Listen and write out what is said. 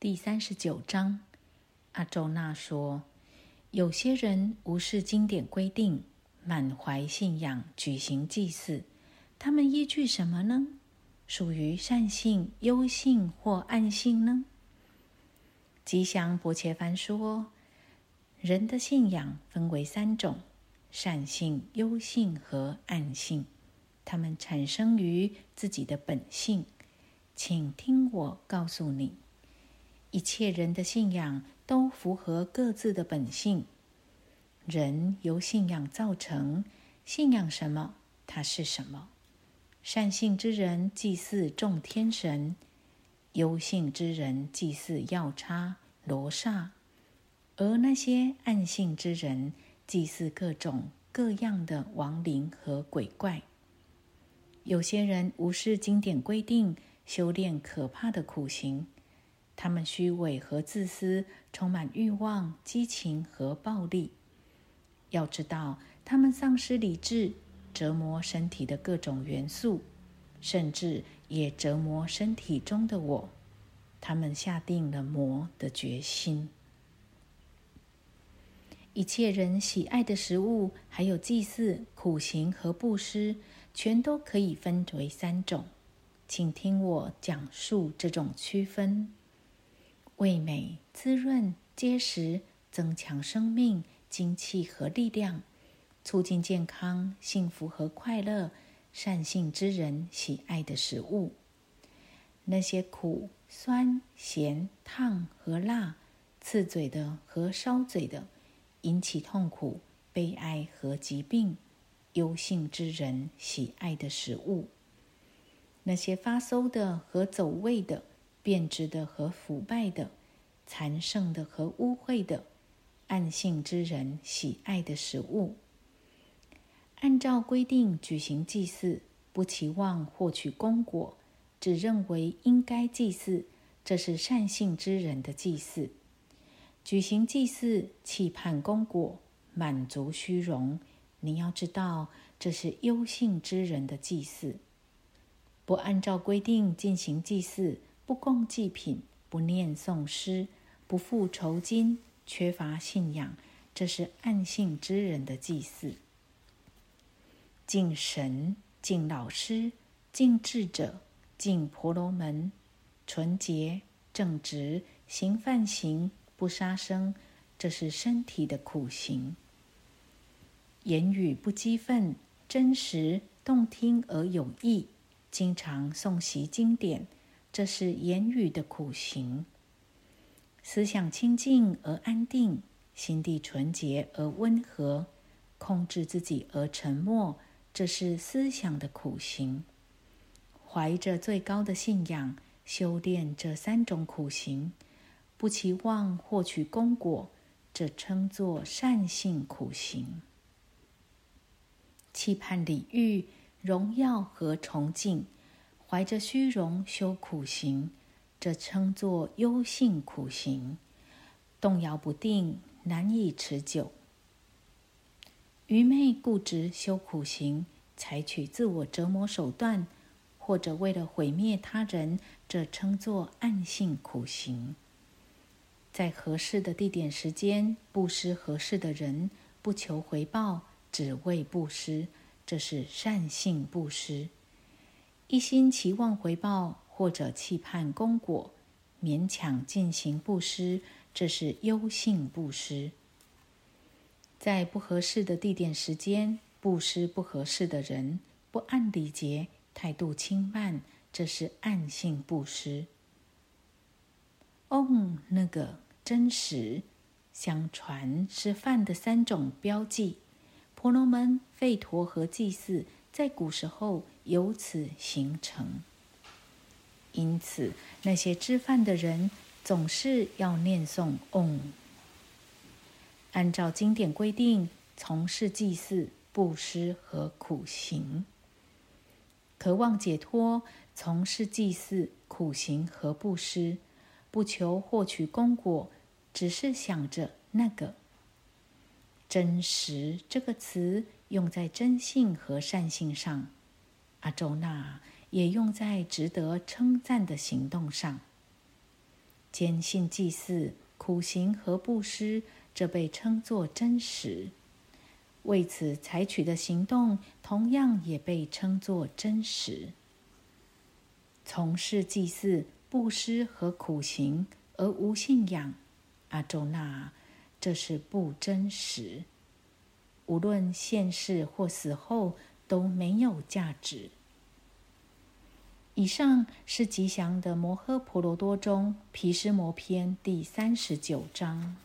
第三十九章，阿周那说：“有些人无视经典规定，满怀信仰举行祭祀，他们依据什么呢？属于善性、优性或暗性呢？”吉祥伯切凡说：“人的信仰分为三种：善性、优性和暗性。它们产生于自己的本性。请听我告诉你。”一切人的信仰都符合各自的本性。人由信仰造成，信仰什么，它是什么。善性之人祭祀众天神，忧性之人祭祀药叉、罗刹，而那些暗性之人祭祀各种各样的亡灵和鬼怪。有些人无视经典规定，修炼可怕的苦行。他们虚伪和自私，充满欲望、激情和暴力。要知道，他们丧失理智，折磨身体的各种元素，甚至也折磨身体中的我。他们下定了魔的决心。一切人喜爱的食物，还有祭祀、苦行和布施，全都可以分为三种。请听我讲述这种区分。味美、滋润、结实，增强生命、精气和力量，促进健康、幸福和快乐。善性之人喜爱的食物，那些苦、酸、咸、烫和辣、刺嘴的和烧嘴的，引起痛苦、悲哀和疾病。忧性之人喜爱的食物，那些发馊的和走味的。变质的和腐败的，残剩的和污秽的，暗性之人喜爱的食物。按照规定举行祭祀，不期望获取功果，只认为应该祭祀，这是善性之人的祭祀。举行祭祀，期盼功果，满足虚荣。你要知道，这是优性之人的祭祀。不按照规定进行祭祀。不供祭品，不念诵诗，不付酬金，缺乏信仰，这是暗信之人的祭祀。敬神、敬老师、敬智者、敬婆罗门，纯洁、正直，行犯行，不杀生，这是身体的苦行。言语不激愤，真实、动听而有益，经常诵习经典。这是言语的苦行，思想清净而安定，心地纯洁而温和，控制自己而沉默。这是思想的苦行，怀着最高的信仰修炼这三种苦行，不期望获取功果，这称作善性苦行。期盼礼遇、荣耀和崇敬。怀着虚荣修苦行，这称作忧性苦行，动摇不定，难以持久。愚昧固执修苦行，采取自我折磨手段，或者为了毁灭他人，这称作暗性苦行。在合适的地点、时间布施合适的人，不求回报，只为布施，这是善性布施。一心期望回报或者期盼功果，勉强进行布施，这是忧性布施。在不合适的地点、时间布施不合适的人，不按礼节，态度轻慢，这是暗性布施。哦，那个真实，相传是饭的三种标记。婆罗门、吠陀和祭祀。在古时候由此形成，因此那些吃饭的人总是要念诵“嗡”，按照经典规定从事祭祀、布施和苦行。渴望解脱，从事祭祀、苦行和布施，不求获取功果，只是想着那个“真实”这个词。用在真性和善性上，阿周那也用在值得称赞的行动上。坚信祭祀、苦行和布施，这被称作真实。为此采取的行动，同样也被称作真实。从事祭祀、布施和苦行而无信仰，阿周那，这是不真实。无论现世或死后都没有价值。以上是吉祥的摩诃婆罗多中毗湿摩篇第三十九章。